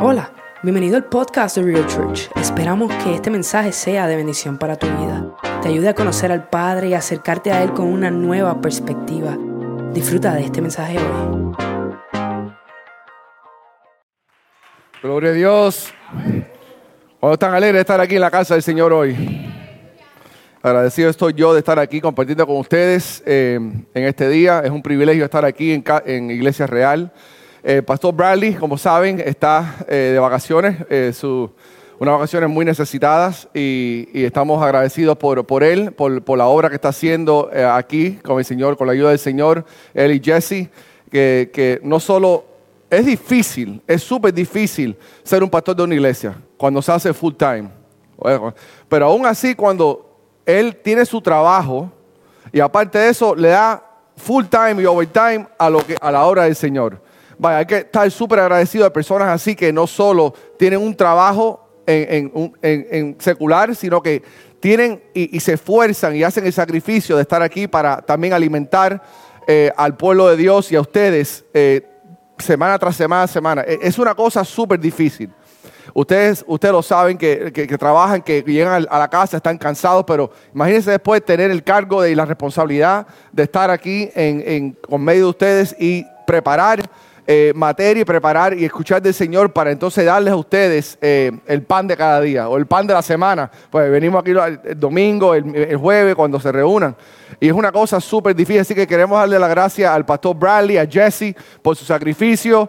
Hola, bienvenido al podcast de Real Church. Esperamos que este mensaje sea de bendición para tu vida. Te ayude a conocer al Padre y acercarte a Él con una nueva perspectiva. Disfruta de este mensaje hoy. Gloria a Dios. ¿Cuántos están alegres de estar aquí en la casa del Señor hoy? Agradecido estoy yo de estar aquí compartiendo con ustedes eh, en este día. Es un privilegio estar aquí en, en Iglesia Real. Eh, Pastor Bradley, como saben, está eh, de vacaciones, eh, unas vacaciones muy necesitadas y, estamos agradecidos por, por él, por, la obra que está haciendo eh, aquí con el Señor, con la ayuda del Señor, él y Jesse, que, que no solo es difícil, es súper difícil ser un pastor de una iglesia cuando se hace full time. Pero aún así, cuando él tiene su trabajo y aparte de eso le da full time y overtime a, lo que, a la obra del Señor. Vaya, hay que estar súper agradecido de personas así que no solo tienen un trabajo en, en en- secular, sino que tienen y, se esfuerzan y hacen el sacrificio de estar aquí para también alimentar eh, al pueblo de Dios y a ustedes eh, semana tras semana, semana. E- Es una cosa súper difícil. Ustedes, ustedes lo saben que, que- trabajan, que llegan a la casa, están cansados, pero imagínense después tener el cargo y la responsabilidad de estar aquí en- con medio de ustedes y preparar eh, materia y preparar y escuchar del Señor para entonces darles a ustedes eh, el pan de cada día o el pan de la semana. Pues venimos aquí el, domingo, el, el jueves, cuando se reúnan. Y es una cosa súper difícil, así que queremos darle la gracia al pastor Bradley, a Jesse, por su sacrificio,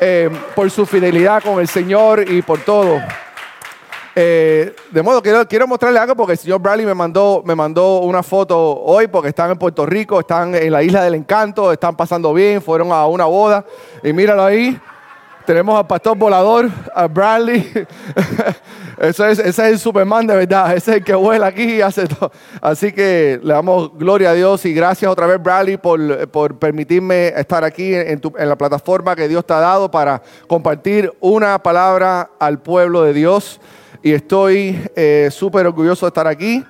eh, por su fidelidad con el Señor y por todo. Eh, de modo que quiero, quiero mostrarle algo porque el señor Bradley me mandó, me mandó una foto hoy porque están en Puerto Rico, están en la isla del encanto, están pasando bien, fueron a una boda y míralo ahí. Tenemos al pastor volador, a Bradley. Ese es, ese es el Superman de verdad. Ese es el que vuela aquí y hace todo. Así que le damos gloria a Dios y gracias otra vez, Bradley, por, por permitirme estar aquí en, tu- en la plataforma que Dios te ha dado para compartir una palabra al pueblo de Dios. Y estoy eh, súper orgulloso de estar aquí.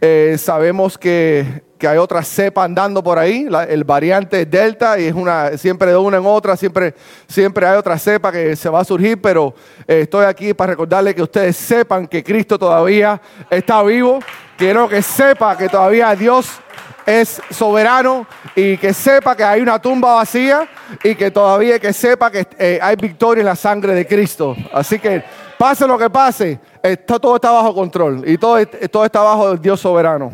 Eh, sabemos que, que hay otra cepa andando por ahí, el variante Delta, y es una, siempre de una en otra, siempre, siempre hay otra cepa que se va a surgir, pero eh, estoy aquí para recordarles que ustedes sepan que Cristo todavía está vivo. Quiero que sepa que todavía Dios es soberano y que sepa que hay una tumba vacía y que todavía que sepa que eh, hay victoria en la sangre de Cristo. Así que pase lo que pase, está- todo está bajo control y todo, todo está bajo el Dios soberano.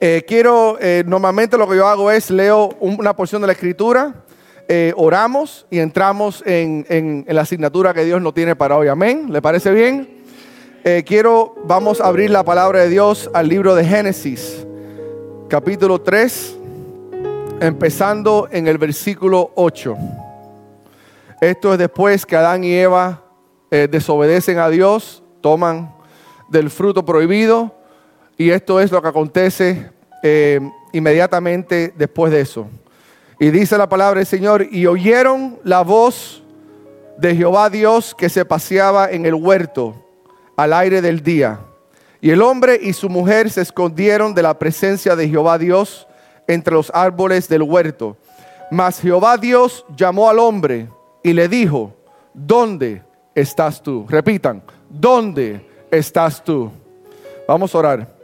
Eh, quiero, eh, normalmente lo que yo hago es leo un- una porción de la escritura, eh, oramos y entramos en, en- en la asignatura que Dios nos tiene para hoy. Amén. ¿Le parece bien? Quiero, vamos a abrir la palabra de Dios al libro de Génesis, capítulo 3, empezando en el versículo 8. Esto es después que Adán y Eva desobedecen a Dios, toman del fruto prohibido y esto es lo que acontece eh, inmediatamente después de eso. Y dice la palabra del Señor, y oyeron la voz de Jehová Dios que se paseaba en el huerto al aire del día. Y el hombre y su mujer se escondieron de la presencia de Jehová Dios entre los árboles del huerto. Mas Jehová Dios llamó al hombre y le dijo, ¿dónde estás tú? Repitan, ¿dónde estás tú? Vamos a orar.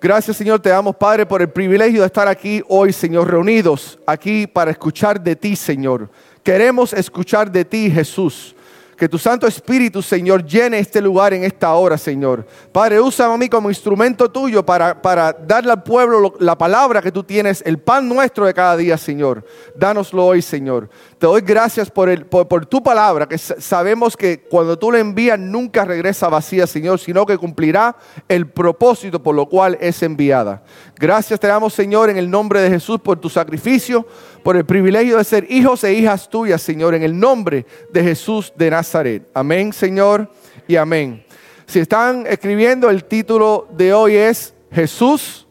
Gracias Señor, te damos Padre por el privilegio de estar aquí hoy, Señor, reunidos aquí para escuchar de ti, Señor. Queremos escuchar de ti, Jesús. Que tu Santo Espíritu, Señor, llene este lugar en esta hora, Señor. Padre, usa a mí como instrumento tuyo para, para darle al pueblo lo- la palabra que tú tienes, el pan nuestro de cada día, Señor. Dánoslo hoy, Señor. Te doy gracias por, el, por, tu palabra, que sa- sabemos que cuando tú la envías nunca regresa vacía, Señor, sino que cumplirá el propósito por lo cual es enviada. Gracias te damos, Señor, en el nombre de Jesús por tu sacrificio, por el privilegio de ser hijos e hijas tuyas, Señor, en el nombre de Jesús de Nazaret. Amén, Señor, y amén. Si están escribiendo, el título de hoy es Jesús,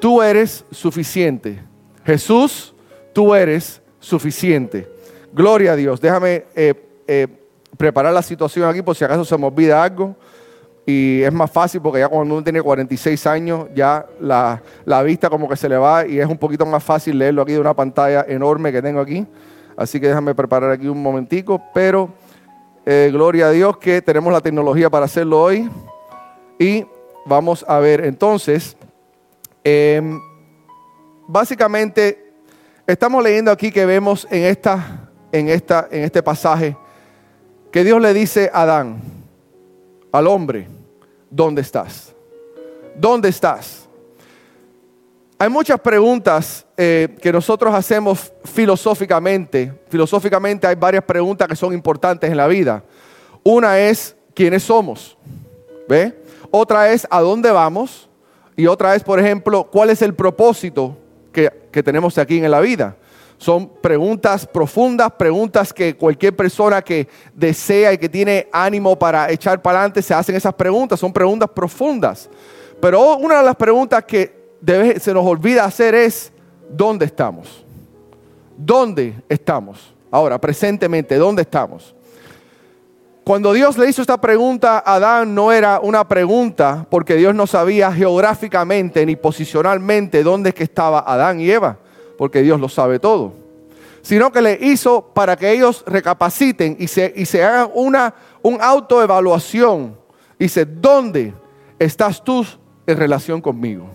tú eres suficiente. Jesús, tú eres suficiente. Gloria a Dios. Déjame eh, eh, preparar la situación aquí por si acaso se me olvida algo. Y es más fácil porque ya cuando uno tiene 46 años, ya la, la vista como que se le va y es un poquito más fácil leerlo aquí de una pantalla enorme que tengo aquí. Así que déjame preparar aquí un momentico. Pero Eh, gloria a Dios que tenemos la tecnología para hacerlo hoy. Y vamos a ver entonces, em, básicamente estamos leyendo aquí que vemos en, esta, en, esta, en este pasaje que Dios le dice a Adán, al hombre, ¿dónde estás? ¿Dónde estás? Hay muchas preguntas eh, que nosotros hacemos filosóficamente. Filosóficamente hay varias preguntas que son importantes en la vida. Una es, ¿quiénes somos? ¿Ve? Otra es, ¿a dónde vamos? Y otra es, por ejemplo, ¿cuál es el propósito que, que tenemos aquí en la vida? Son preguntas profundas, preguntas que cualquier persona que desea y que tiene ánimo para echar para adelante se hacen esas preguntas. Son preguntas profundas. Pero una de las preguntas que se nos olvida hacer es, ¿dónde estamos? ¿Dónde estamos? Ahora, presentemente, ¿dónde estamos? Cuando Dios le hizo esta pregunta a Adán no era una pregunta porque Dios no sabía geográficamente ni posicionalmente dónde es que estaba Adán y Eva, porque Dios lo sabe todo, sino que le hizo para que ellos recapaciten y se, y se hagan una un autoevaluación. Dice, ¿dónde estás tú en relación conmigo?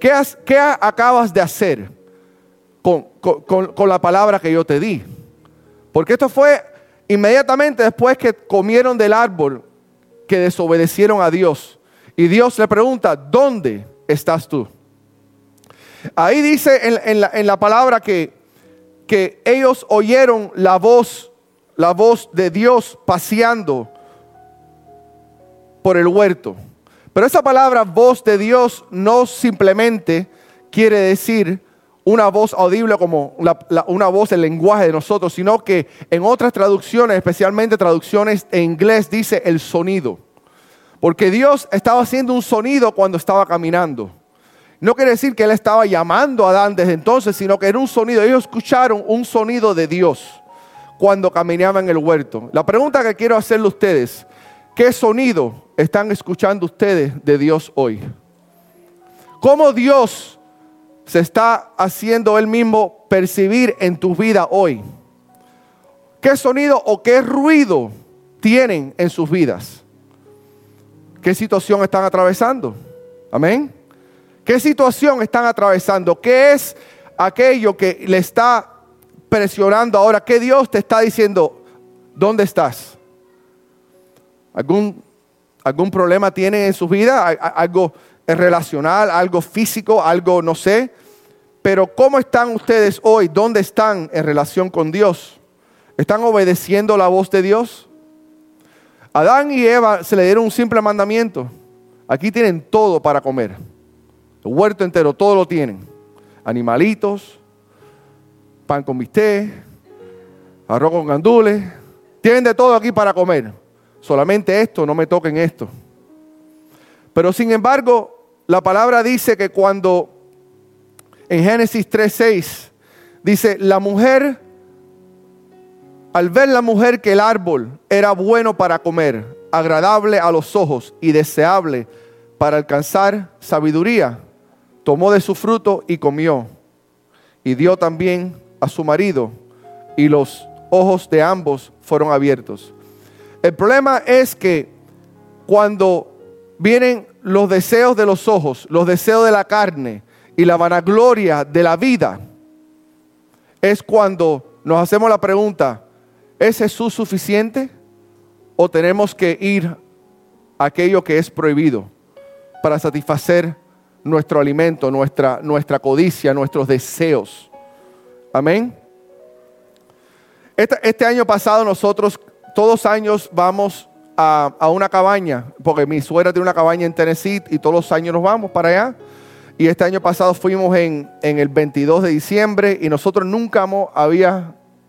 ¿Qué, qué acabas de hacer con, con la palabra que yo te di? Porque esto fue inmediatamente después que comieron del árbol, que desobedecieron a Dios. Y Dios le pregunta, ¿dónde estás tú? Ahí dice en, la, palabra que, ellos oyeron la voz, la voz de Dios paseando por el huerto. Pero esa palabra voz de Dios no simplemente quiere decir una voz audible como una voz el lenguaje de nosotros, sino que en otras traducciones, especialmente traducciones en inglés, dice el sonido. Porque Dios estaba haciendo un sonido cuando estaba caminando. No quiere decir que Él estaba llamando a Adán desde entonces, sino que era un sonido. Ellos escucharon un sonido de Dios cuando caminaban en el huerto. La pregunta que quiero hacerle a ustedes, ¿qué sonido están escuchando ustedes de Dios hoy? ¿Cómo Dios se está haciendo Él mismo percibir en tu vida hoy? ¿Qué sonido o qué ruido tienen en sus vidas? ¿Qué situación están atravesando? Amén. ¿Qué situación están atravesando? ¿Qué es aquello que le está presionando ahora? ¿Qué Dios te está diciendo? ¿Dónde estás? ¿Algún, algún problema tienen en su vida? ¿Algo relacional, algo físico, algo no sé. Pero ¿cómo están ustedes hoy? ¿Dónde están en relación con Dios? ¿Están obedeciendo la voz de Dios? Adán y Eva se le dieron un simple mandamiento. Aquí tienen todo para comer. El huerto entero, todo lo tienen. Animalitos, pan con bistec, arroz con gandules. Tienen de todo aquí para comer. Solamente esto, no me toquen esto. Pero sin embargo, la palabra dice que cuando en Génesis 3:6 dice, la mujer, al ver la mujer que el árbol era bueno para comer, agradable a los ojos y deseable para alcanzar sabiduría, tomó de su fruto y comió. Y dio también a su marido y los ojos de ambos fueron abiertos. El problema es que cuando vienen los deseos de los ojos, los deseos de la carne y la vanagloria de la vida, es cuando nos hacemos la pregunta, ¿es Jesús suficiente o tenemos que ir a aquello que es prohibido para satisfacer nuestro alimento, nuestra, nuestra codicia, nuestros deseos? Amén. Este, este año pasado nosotros todos años vamos a, una cabaña, porque mi suegra tiene una cabaña en Tennessee y todos los años nos vamos para allá. Y este año pasado fuimos en, el 22 de diciembre y nosotros nunca hemos,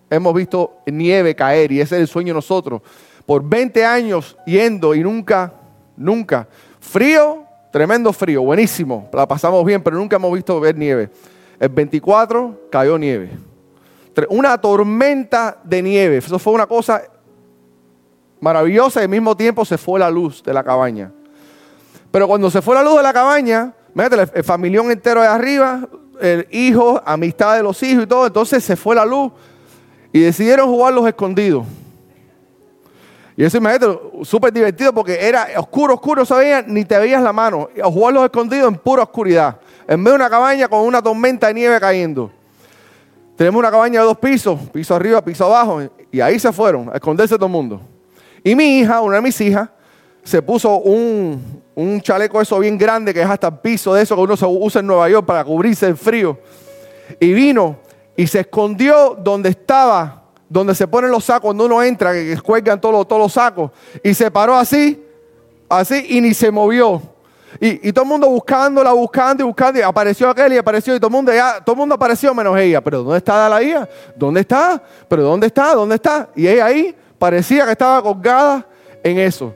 hemos visto nieve caer y ese es el sueño de nosotros. Por 20 años yendo y nunca, nunca. Frío, tremendo frío, buenísimo, la pasamos bien, pero nunca hemos visto ver nieve. El 24 cayó nieve. Una tormenta de nieve. Eso fue una cosa maravillosa y al mismo tiempo se fue la luz de la cabaña. Pero cuando se fue la luz de la cabaña, el familión entero de arriba, el hijo, amistad de los hijos y todo, entonces se fue la luz y decidieron jugar los escondidos. Y eso imagínate, súper divertido porque era oscuro, oscuro, se veía, ni te veías la mano. Jugar los escondidos en pura oscuridad. En medio de una cabaña con una tormenta de nieve cayendo. Tenemos una cabaña de dos pisos, piso arriba, piso abajo. Y ahí se fueron a esconderse todo el mundo. Y mi hija, una de mis hijas, se puso un, un chaleco eso bien grande que es hasta el piso de eso que uno se usa en Nueva York para cubrirse el frío. Y vino y se escondió donde estaba, donde se ponen los sacos, cuando uno entra, que cuelgan todos los, todos los sacos. Y se paró así, así, y ni se movió. Y, y, todo el mundo buscándola, buscando y buscando. Y apareció aquel y apareció. Y todo el mundo ya, todo el mundo apareció menos ella. Pero ¿dónde está la hija? ¿Dónde está? ¿Pero dónde está? ¿Dónde está? Y ella ahí parecía que estaba colgada en eso.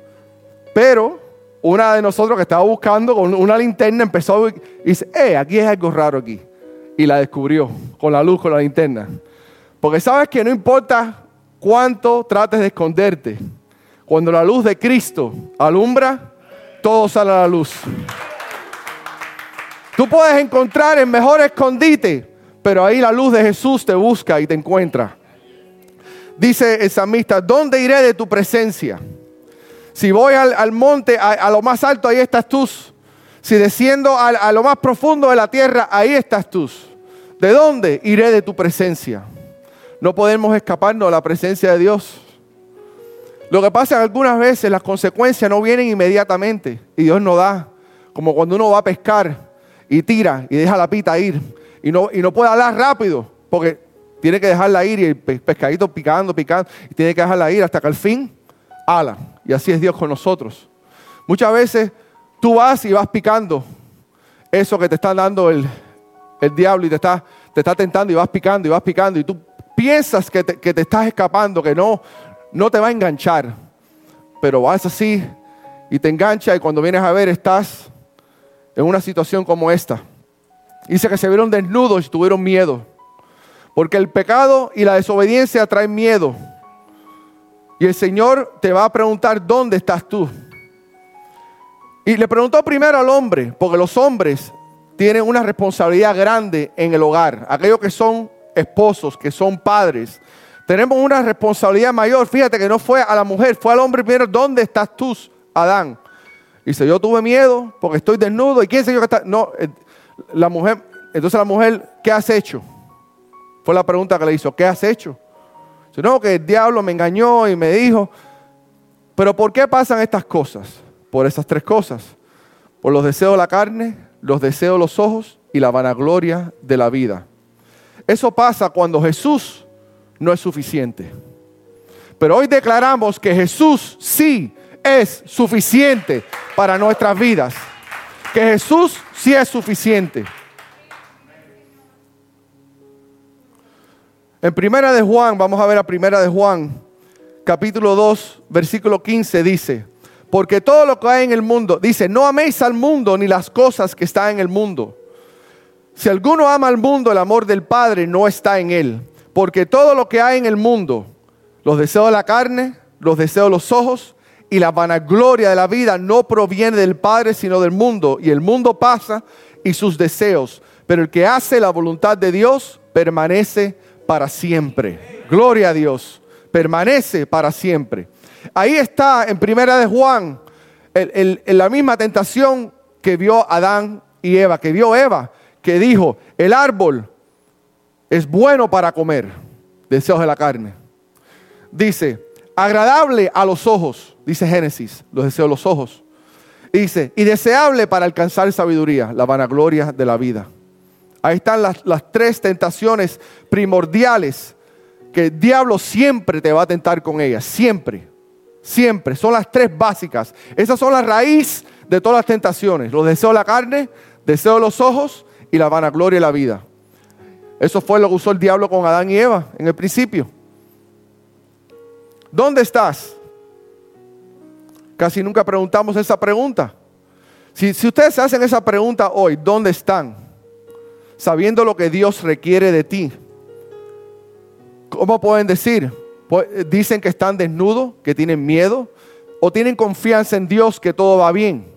Pero una de nosotros que estaba buscando con una linterna empezó y dice, eh, aquí es algo raro aquí. Y la descubrió con la luz, con la linterna. Porque sabes que no importa cuánto trates de esconderte, cuando la luz de Cristo alumbra, todo sale a la luz. Tú puedes encontrar el mejor escondite, pero ahí la luz de Jesús te busca y te encuentra. Dice el samista, ¿dónde iré de tu presencia? Si voy al, monte, a, lo más alto, ahí estás tú. Si desciendo a, a lo más profundo de la tierra, ahí estás tú. ¿De dónde iré de tu presencia? No podemos escaparnos de la presencia de Dios. Lo que pasa es que algunas veces las consecuencias no vienen inmediatamente y Dios no da. Como cuando uno va a pescar y tira y deja la pita ir y no, y no puede hablar rápido porque tiene que dejarla ir y el pescadito picando, picando y tiene que dejarla ir hasta que al fin ala. Y así es Dios con nosotros. Muchas veces tú vas y vas picando eso que te está dando el, diablo y te está, te está tentando y vas picando y vas picando y tú piensas que te, que te estás escapando, que no, no te va a enganchar. Pero vas así y te engancha y cuando vienes a ver estás en una situación como esta. Dice que se vieron desnudos y tuvieron miedo. Porque el pecado y la desobediencia traen miedo. Y el Señor te va a preguntar, ¿dónde estás tú? Y le preguntó primero al hombre, porque los hombres tienen una responsabilidad grande en el hogar. Aquellos que son esposos, que son padres, tenemos una responsabilidad mayor. Fíjate que no fue a la mujer, fue al hombre primero, ¿dónde estás tú, Adán? Dice, yo tuve miedo porque estoy desnudo. ¿Y quién se yo que está? No, eh, la mujer, entonces la mujer, ¿qué has hecho? Fue la pregunta que le hizo, ¿qué has hecho? sino que el diablo me engañó y me dijo. Pero ¿por qué pasan estas cosas? Por esas tres cosas. Por los deseos de la carne, los deseos de los ojos y la vanagloria de la vida. Eso pasa cuando Jesús no es suficiente. Pero hoy declaramos que Jesús sí es suficiente para nuestras vidas. Que Jesús sí es suficiente. En Primera de Juan, vamos a ver a Primera de Juan, capítulo 2, versículo 15 dice, porque todo lo que hay en el mundo, dice, no améis al mundo ni las cosas que están en el mundo. Si alguno ama al mundo, el amor del Padre no está en él, porque todo lo que hay en el mundo, los deseos de la carne, los deseos de los ojos y la vanagloria de la vida no proviene del Padre, sino del mundo, y el mundo pasa y sus deseos, pero el que hace la voluntad de Dios permanece para siempre. Gloria a Dios. Permanece para siempre. Ahí está en primera de Juan la misma tentación que vio Adán y Eva, que vio Eva, que dijo, el árbol es bueno para comer, deseos de la carne. Dice, agradable a los ojos, dice Génesis, los deseos de los ojos. Dice, y deseable para alcanzar sabiduría, la vanagloria de la vida. Ahí están las, tres tentaciones primordiales que el diablo siempre te va a tentar con ellas, siempre, siempre. Son las tres básicas. Esas son la raíz de todas las tentaciones. Los deseos de la carne, deseos de los ojos y la vanagloria de la vida. Eso fue lo que usó el diablo con Adán y Eva en el principio. ¿Dónde estás? Casi nunca preguntamos esa pregunta. Si, si ustedes hacen esa pregunta hoy, ¿dónde están? sabiendo lo que Dios requiere de ti. ¿Cómo pueden decir? Pues, dicen que están desnudos, que tienen miedo, o tienen confianza en Dios que todo va bien.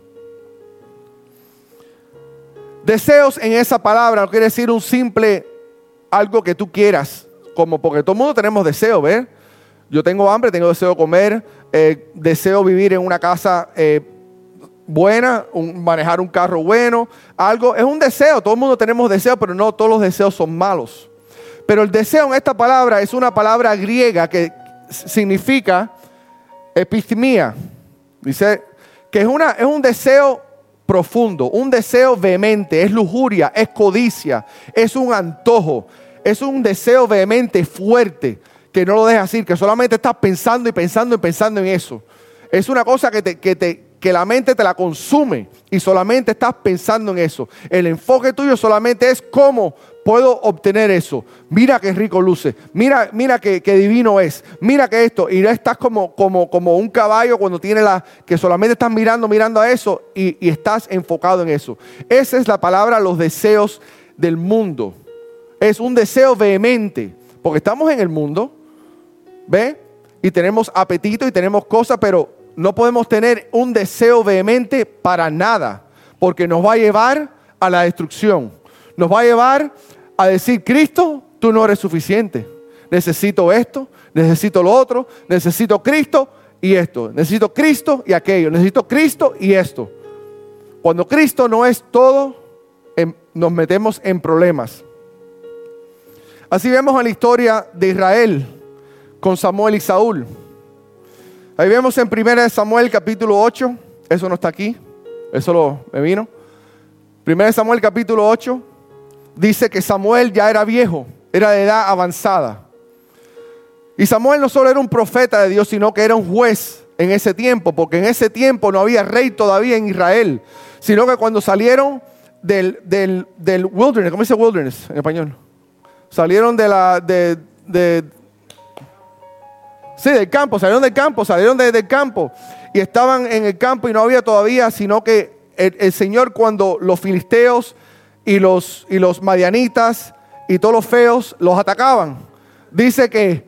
Deseos en esa palabra no quiere decir un simple algo que tú quieras, como porque todo el mundo tenemos deseos, ¿ver? Yo tengo hambre, tengo deseo de comer, eh, deseo vivir en una casa eh, buena, manejar un carro bueno, algo. Es un deseo, todo el mundo tenemos deseos, pero no todos los deseos son malos. Pero el deseo en esta palabra es una palabra griega que significa epistemia. Dice que es, una, es un deseo profundo, un deseo vehemente, es lujuria, es codicia, es un antojo, es un deseo vehemente, fuerte, que no lo dejas ir, que solamente estás pensando y pensando y pensando en eso. Es una cosa que, te, que, te, que la mente te la consume y solamente estás pensando en eso. El enfoque tuyo solamente es cómo puedo obtener eso. Mira qué rico luce. Mira, mira qué, divino es. Mira que esto. Y estás como, como, como un caballo cuando tiene la. que solamente estás mirando, mirando a eso y, y estás enfocado en eso. Esa es la palabra, los deseos del mundo. Es un deseo vehemente. Porque estamos en el mundo. ¿Ve? Y tenemos apetito y tenemos cosas, pero no podemos tener un deseo vehemente para nada. Porque nos va a llevar a la destrucción. Nos va a llevar a decir, Cristo, tú no eres suficiente. Necesito esto, necesito lo otro, necesito Cristo y esto. Necesito Cristo y aquello. Necesito Cristo y esto. Cuando Cristo no es todo, em, nos metemos en problemas. Así vemos en la historia de Israel con Samuel y Saúl. Ahí vemos en 1 Samuel capítulo 8, eso no está aquí, eso lo, me vino. 1 Samuel capítulo 8, dice que Samuel ya era viejo, era de edad avanzada. Y Samuel no solo era un profeta de Dios, sino que era un juez en ese tiempo, porque en ese tiempo no había rey todavía en Israel, sino que cuando salieron del, del, del wilderness, ¿cómo dice wilderness en español? Salieron de la, de, de, sí, del campo, salieron del campo, salieron del campo y estaban en el campo y no había todavía, sino que el Señor cuando los filisteos y los, y los madianitas y todos los feos los atacaban. Dice que,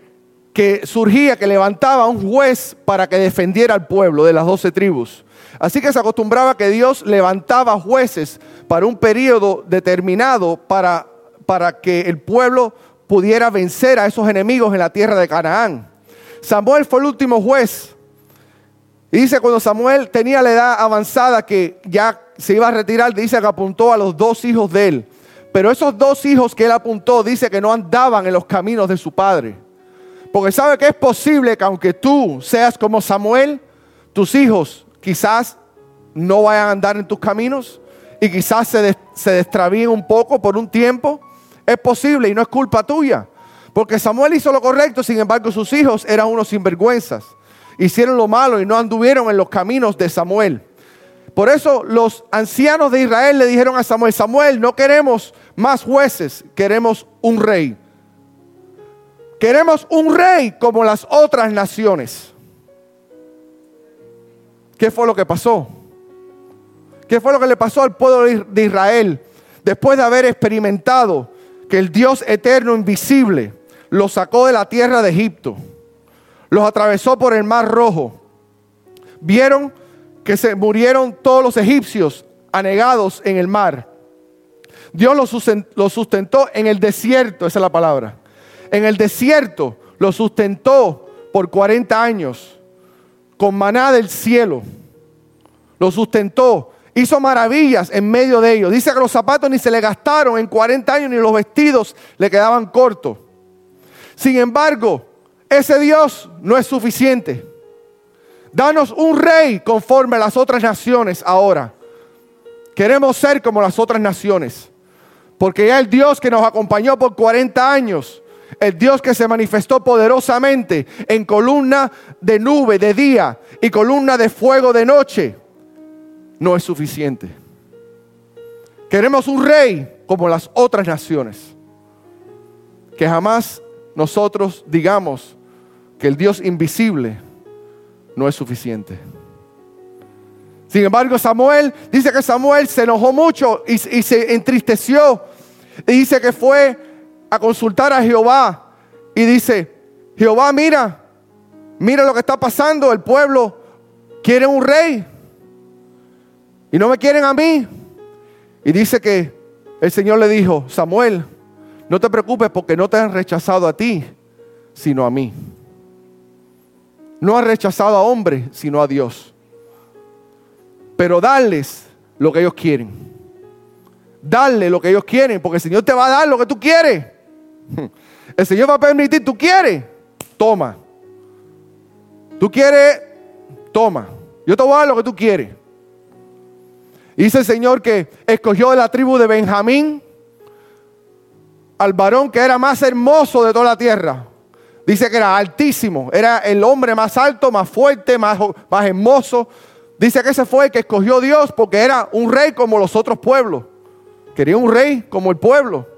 que surgía, que levantaba un juez para que defendiera al pueblo de las doce tribus. Así que se acostumbraba que Dios levantaba jueces para un periodo determinado para, para que el pueblo pudiera vencer a esos enemigos en la tierra de Canaán. Samuel fue el último juez. Y dice cuando Samuel tenía la edad avanzada que ya se iba a retirar, dice que apuntó a los dos hijos de él. Pero esos dos hijos que él apuntó, dice que no andaban en los caminos de su padre. Porque sabe que es posible que aunque tú seas como Samuel, tus hijos quizás no vayan a andar en tus caminos y quizás se, se destravíen un poco por un tiempo. Es posible y no es culpa tuya. Porque Samuel hizo lo correcto, sin embargo sus hijos eran unos sinvergüenzas. Hicieron lo malo y no anduvieron en los caminos de Samuel. Por eso los ancianos de Israel le dijeron a Samuel, Samuel, no queremos más jueces, queremos un rey. Queremos un rey como las otras naciones. ¿Qué fue lo que pasó? ¿Qué fue lo que le pasó al pueblo de Israel después de haber experimentado que el Dios eterno invisible los sacó de la tierra de Egipto? Los atravesó por el mar rojo. Vieron que se murieron todos los egipcios anegados en el mar. Dios los sustentó en el desierto, esa es la palabra. En el desierto los sustentó por 40 años con maná del cielo. Los sustentó, hizo maravillas en medio de ellos. Dice que los zapatos ni se le gastaron en 40 años ni los vestidos le quedaban cortos. Sin embargo, ese Dios no es suficiente. Danos un rey conforme a las otras naciones ahora. Queremos ser como las otras naciones. Porque ya el Dios que nos acompañó por 40 años, el Dios que se manifestó poderosamente en columna de nube de día y columna de fuego de noche, no es suficiente. Queremos un rey como las otras naciones. Que jamás nosotros digamos que el Dios invisible no es suficiente. Sin embargo, Samuel dice que Samuel se enojó mucho y, se entristeció. Y dice que fue a consultar a Jehová. Y dice, Jehová, mira, mira lo que está pasando. El pueblo quiere un rey. Y no me quieren a mí. Y dice que el Señor le dijo, Samuel, no te preocupes porque no te han rechazado a ti, sino a mí. No ha rechazado a hombres, sino a Dios. Pero darles lo que ellos quieren. Darle lo que ellos quieren, porque el Señor te va a dar lo que tú quieres. El Señor va a permitir, tú quieres, toma. Tú quieres, toma. Yo te voy a dar lo que tú quieres. Dice el Señor que escogió de la tribu de Benjamín al varón que era más hermoso de toda la tierra. Dice que era altísimo, era el hombre más alto, más fuerte, más, más hermoso. Dice que ese fue el que escogió Dios porque era un rey como los otros pueblos. Quería un rey como el pueblo.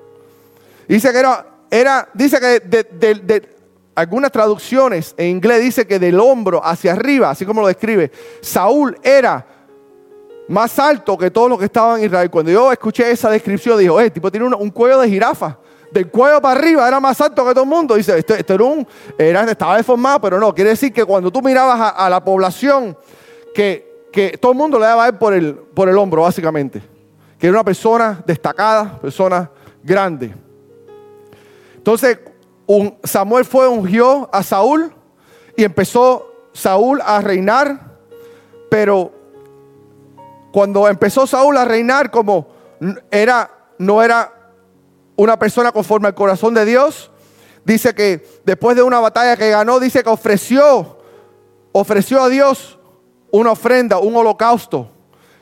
Dice que era, era dice que de, algunas traducciones en inglés dice que del hombro hacia arriba, así como lo describe, Saúl era más alto que todos los que estaban en Israel. Cuando yo escuché esa descripción, dijo, eh, tipo tiene un, cuello de jirafa. Del cuello para arriba era más alto que todo el mundo. Dice, esto, era un, estaba deformado, pero no. Quiere decir que cuando tú mirabas a, la población, que, que, todo el mundo le daba a él por el, por el hombro, básicamente. Que era una persona destacada, persona grande. Entonces, un, Samuel fue, ungió a Saúl y empezó Saúl a reinar, pero cuando empezó Saúl a reinar como era, no era una persona conforme al corazón de Dios, dice que después de una batalla que ganó, dice que ofreció, ofreció a Dios una ofrenda, un holocausto,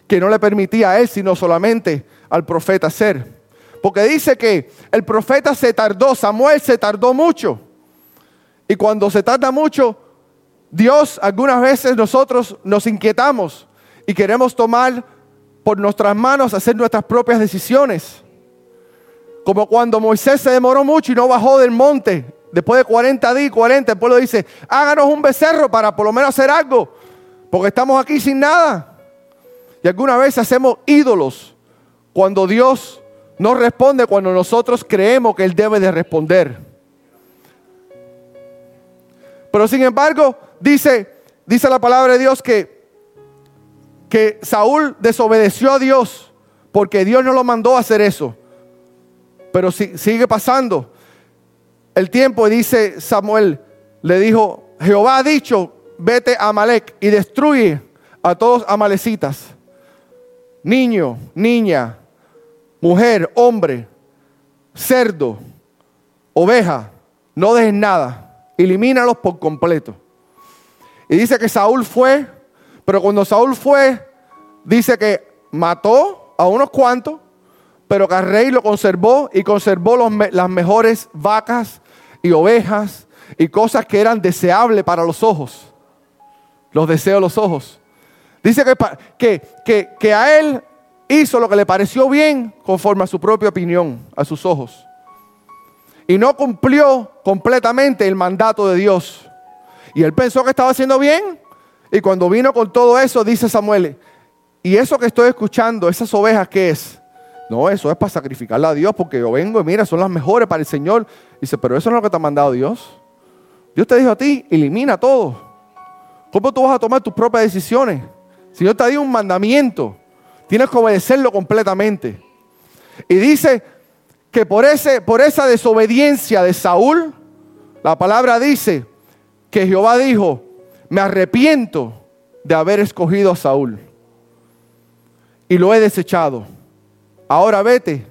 que no le permitía a él, sino solamente al profeta hacer. Porque dice que el profeta se tardó, Samuel se tardó mucho. Y cuando se tarda mucho, Dios, algunas veces nosotros nos inquietamos y queremos tomar por nuestras manos, hacer nuestras propias decisiones. Como cuando Moisés se demoró mucho y no bajó del monte. Después de 40 días, 40, el pueblo dice, háganos un becerro para por lo menos hacer algo. Porque estamos aquí sin nada. Y alguna vez hacemos ídolos cuando Dios no responde, cuando nosotros creemos que Él debe de responder. Pero sin embargo, dice, dice la palabra de Dios que que Saúl desobedeció a Dios porque Dios no lo mandó a hacer eso. Pero sigue pasando el tiempo y dice Samuel, le dijo, Jehová ha dicho, vete a Amalek y destruye a todos amalecitas. Niño, niña, mujer, hombre, cerdo, oveja, no dejes nada, elimínalos por completo. Y dice que Saúl fue pero cuando Saúl fue, dice que mató a unos cuantos, pero que el rey lo conservó y conservó las mejores vacas y ovejas y cosas que eran deseables para los ojos. Los deseos de los ojos. Dice que, que, que a él hizo lo que le pareció bien conforme a su propia opinión, a sus ojos. Y no cumplió completamente el mandato de Dios. Y él pensó que estaba haciendo bien y cuando vino con todo eso, dice Samuel, ¿y eso que estoy escuchando, esas ovejas qué es? No, eso es para sacrificarla a Dios, porque yo vengo y mira, son las mejores para el Señor. Dice, pero eso no es lo que te ha mandado Dios. Dios te dijo a ti, elimina todo. ¿Cómo tú vas a tomar tus propias decisiones? Si Dios te dio un mandamiento, tienes que obedecerlo completamente. Y dice que por, ese, por esa desobediencia de Saúl, la palabra dice que Jehová dijo, me arrepiento de haber escogido a Saúl y lo he desechado. Ahora vete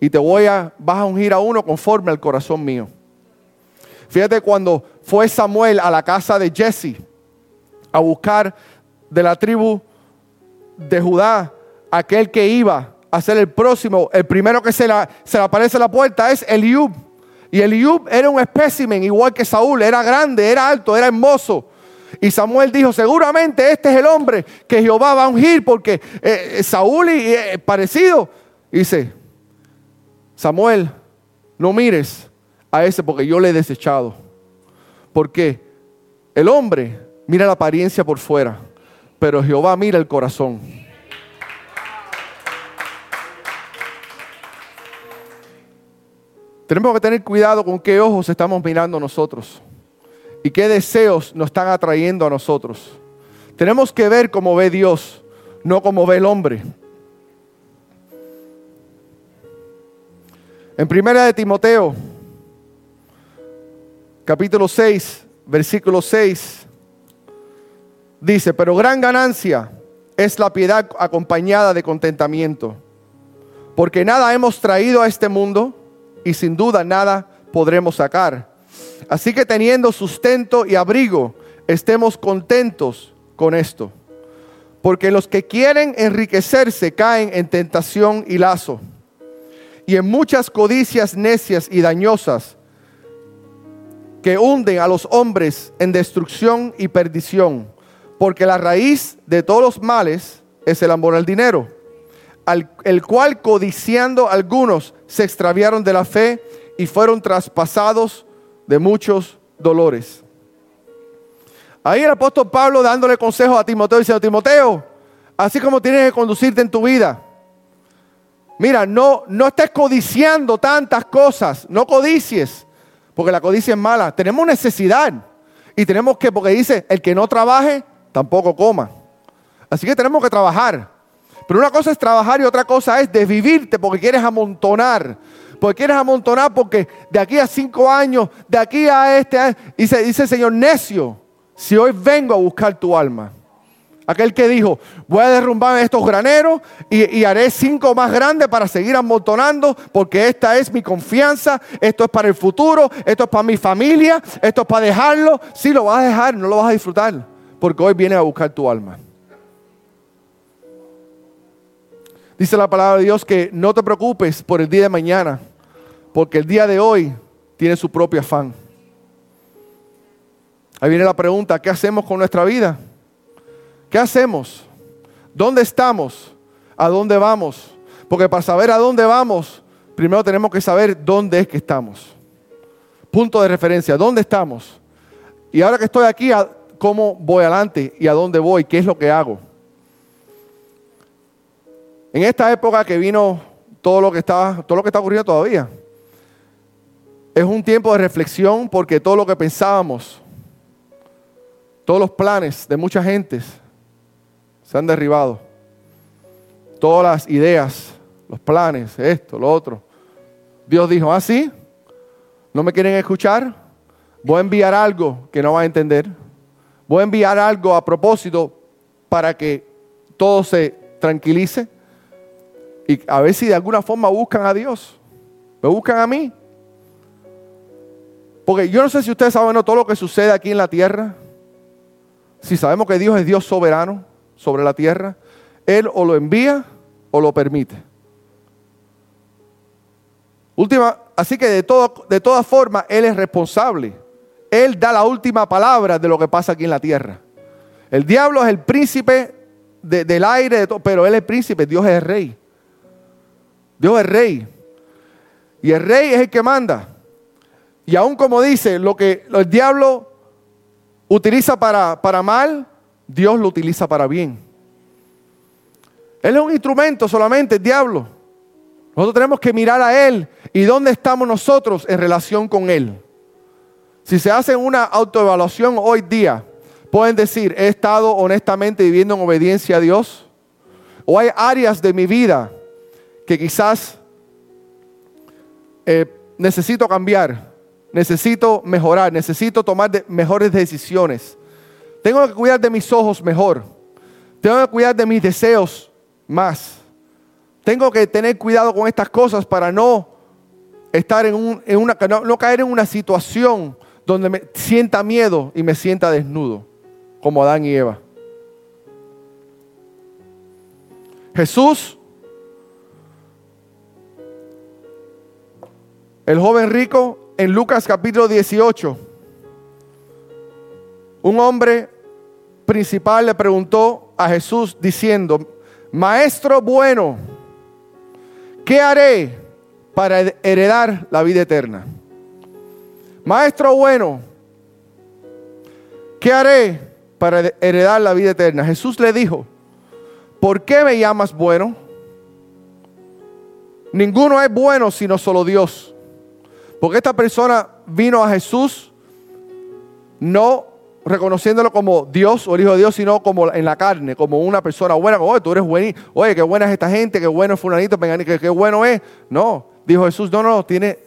y te voy a, vas a ungir a uno conforme al corazón mío. Fíjate cuando fue Samuel a la casa de Jesse a buscar de la tribu de Judá aquel que iba a ser el próximo, el primero que se, la, se le aparece a la puerta es Eliub. Y Eliub era un espécimen igual que Saúl, era grande, era alto, era hermoso. Y Samuel dijo, seguramente este es el hombre que Jehová va a ungir porque eh, Saúl y eh, parecido. Dice, Samuel, no mires a ese porque yo le he desechado. Porque el hombre mira la apariencia por fuera, pero Jehová mira el corazón. Tenemos que tener cuidado con qué ojos estamos mirando nosotros y qué deseos nos están atrayendo a nosotros. Tenemos que ver cómo ve Dios, no como ve el hombre. En primera de Timoteo, capítulo 6, versículo 6, dice, pero gran ganancia es la piedad acompañada de contentamiento, porque nada hemos traído a este mundo y sin duda nada podremos sacar. Así que teniendo sustento y abrigo, estemos contentos con esto. Porque los que quieren enriquecerse caen en tentación y lazo, y en muchas codicias necias y dañosas que hunden a los hombres en destrucción y perdición. Porque la raíz de todos los males es el amor al dinero, el cual codiciando algunos se extraviaron de la fe y fueron traspasados de muchos dolores. Ahí el apóstol Pablo dándole consejo a Timoteo, diciendo, Timoteo, así como tienes que conducirte en tu vida, mira, no, no estés codiciando tantas cosas, no codicies, porque la codicia es mala. Tenemos necesidad y tenemos que, porque dice, el que no trabaje, tampoco coma. Así que tenemos que trabajar. Pero una cosa es trabajar y otra cosa es desvivirte porque quieres amontonar porque quieres amontonar, porque de aquí a cinco años, de aquí a este dice, dice el Señor, necio, si hoy vengo a buscar tu alma. Aquel que dijo, voy a derrumbar estos graneros y, haré cinco más grandes para seguir amontonando, porque esta es mi confianza, esto es para el futuro, esto es para mi familia, esto es para dejarlo. Sí, lo vas a dejar, no lo vas a disfrutar, porque hoy viene a buscar tu alma. Dice la palabra de Dios que no te preocupes por el día de mañana, porque el día de hoy tiene su propio afán. Ahí viene la pregunta, ¿qué hacemos con nuestra vida? ¿Qué hacemos? ¿Dónde estamos? ¿A dónde vamos? Porque para saber a dónde vamos, primero tenemos que saber dónde es que estamos. Punto de referencia, ¿dónde estamos? Y ahora que estoy aquí, ¿cómo voy adelante y a dónde voy? ¿Qué es lo que hago? En esta época que vino todo lo que está, todo lo que está ocurriendo todavía, es un tiempo de reflexión porque todo lo que pensábamos, todos los planes de muchas gentes se han derribado. Todas las ideas, los planes, esto, lo otro. Dios dijo, ah, sí, no me quieren escuchar, voy a enviar algo que no van a entender. Voy a enviar algo a propósito para que todo se tranquilice y a ver si de alguna forma buscan a Dios. Me buscan a mí. Porque yo no sé si ustedes saben todo lo que sucede aquí en la tierra. Si sabemos que Dios es Dios soberano sobre la tierra, Él o lo envía o lo permite. Última, así que de, todo, de todas formas, Él es responsable. Él da la última palabra de lo que pasa aquí en la tierra. El diablo es el príncipe del aire, pero Él es el príncipe, Dios es el rey. Dios es rey. Y el rey es el que manda. Y aún como dice, lo que el diablo utiliza para, para mal, Dios lo utiliza para bien. Él es un instrumento solamente, el diablo. Nosotros tenemos que mirar a Él y dónde estamos nosotros en relación con Él. Si se hace una autoevaluación hoy día, pueden decir, he estado honestamente viviendo en obediencia a Dios. O hay áreas de mi vida que quizás eh, necesito cambiar, necesito mejorar, necesito tomar mejores decisiones. Tengo que cuidar de mis ojos mejor. Tengo que cuidar de mis deseos más. Tengo que tener cuidado con estas cosas para no estar en, una, no caer en una situación donde me sienta miedo y me sienta desnudo, como Adán y Eva. Jesús El joven rico en Lucas capítulo 18. Un hombre principal le preguntó a Jesús diciendo, Maestro bueno, ¿qué haré para heredar la vida eterna? Maestro bueno, ¿qué haré para heredar la vida eterna? Jesús le dijo, ¿por qué me llamas bueno? Ninguno es bueno sino solo Dios. Porque esta persona vino a Jesús no reconociéndolo como Dios o el Hijo de Dios, sino como en la carne, como una persona buena, oye, tú eres bueno, oye, qué buena es esta gente, qué bueno es fulanito, qué, qué bueno es. No, dijo Jesús, no, no, tiene